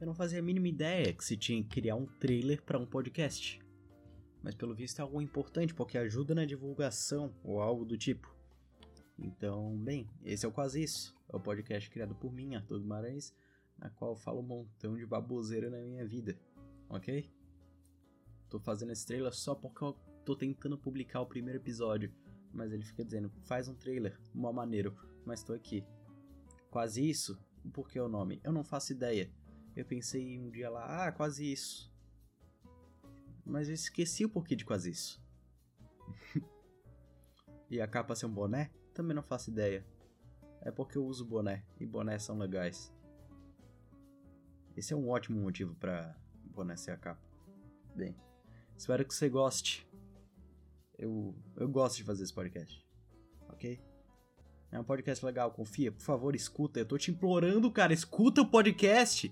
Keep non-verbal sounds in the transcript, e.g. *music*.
Eu não fazia a mínima ideia que se tinha que criar um trailer para um podcast. Mas pelo visto é algo importante porque ajuda na divulgação ou algo do tipo. Então, bem, esse é o Quase Isso. É o podcast criado por mim, Arthur Guimarães, na qual eu falo um montão de baboseira na minha vida, ok? Tô fazendo esse trailer só porque eu tô tentando publicar o primeiro episódio, mas ele fica dizendo, faz um trailer, uma maneiro, mas tô aqui. Quase Isso? Por que o nome? Eu não faço ideia. Eu pensei um dia lá, ah, quase isso. Mas eu esqueci o porquê de quase isso. *laughs* e a capa ser um boné? Também não faço ideia. É porque eu uso boné e bonés são legais. Esse é um ótimo motivo para boné ser a capa. Bem, espero que você goste. Eu, eu gosto de fazer esse podcast. Ok? É um podcast legal, confia. Por favor, escuta. Eu tô te implorando, cara. Escuta o podcast.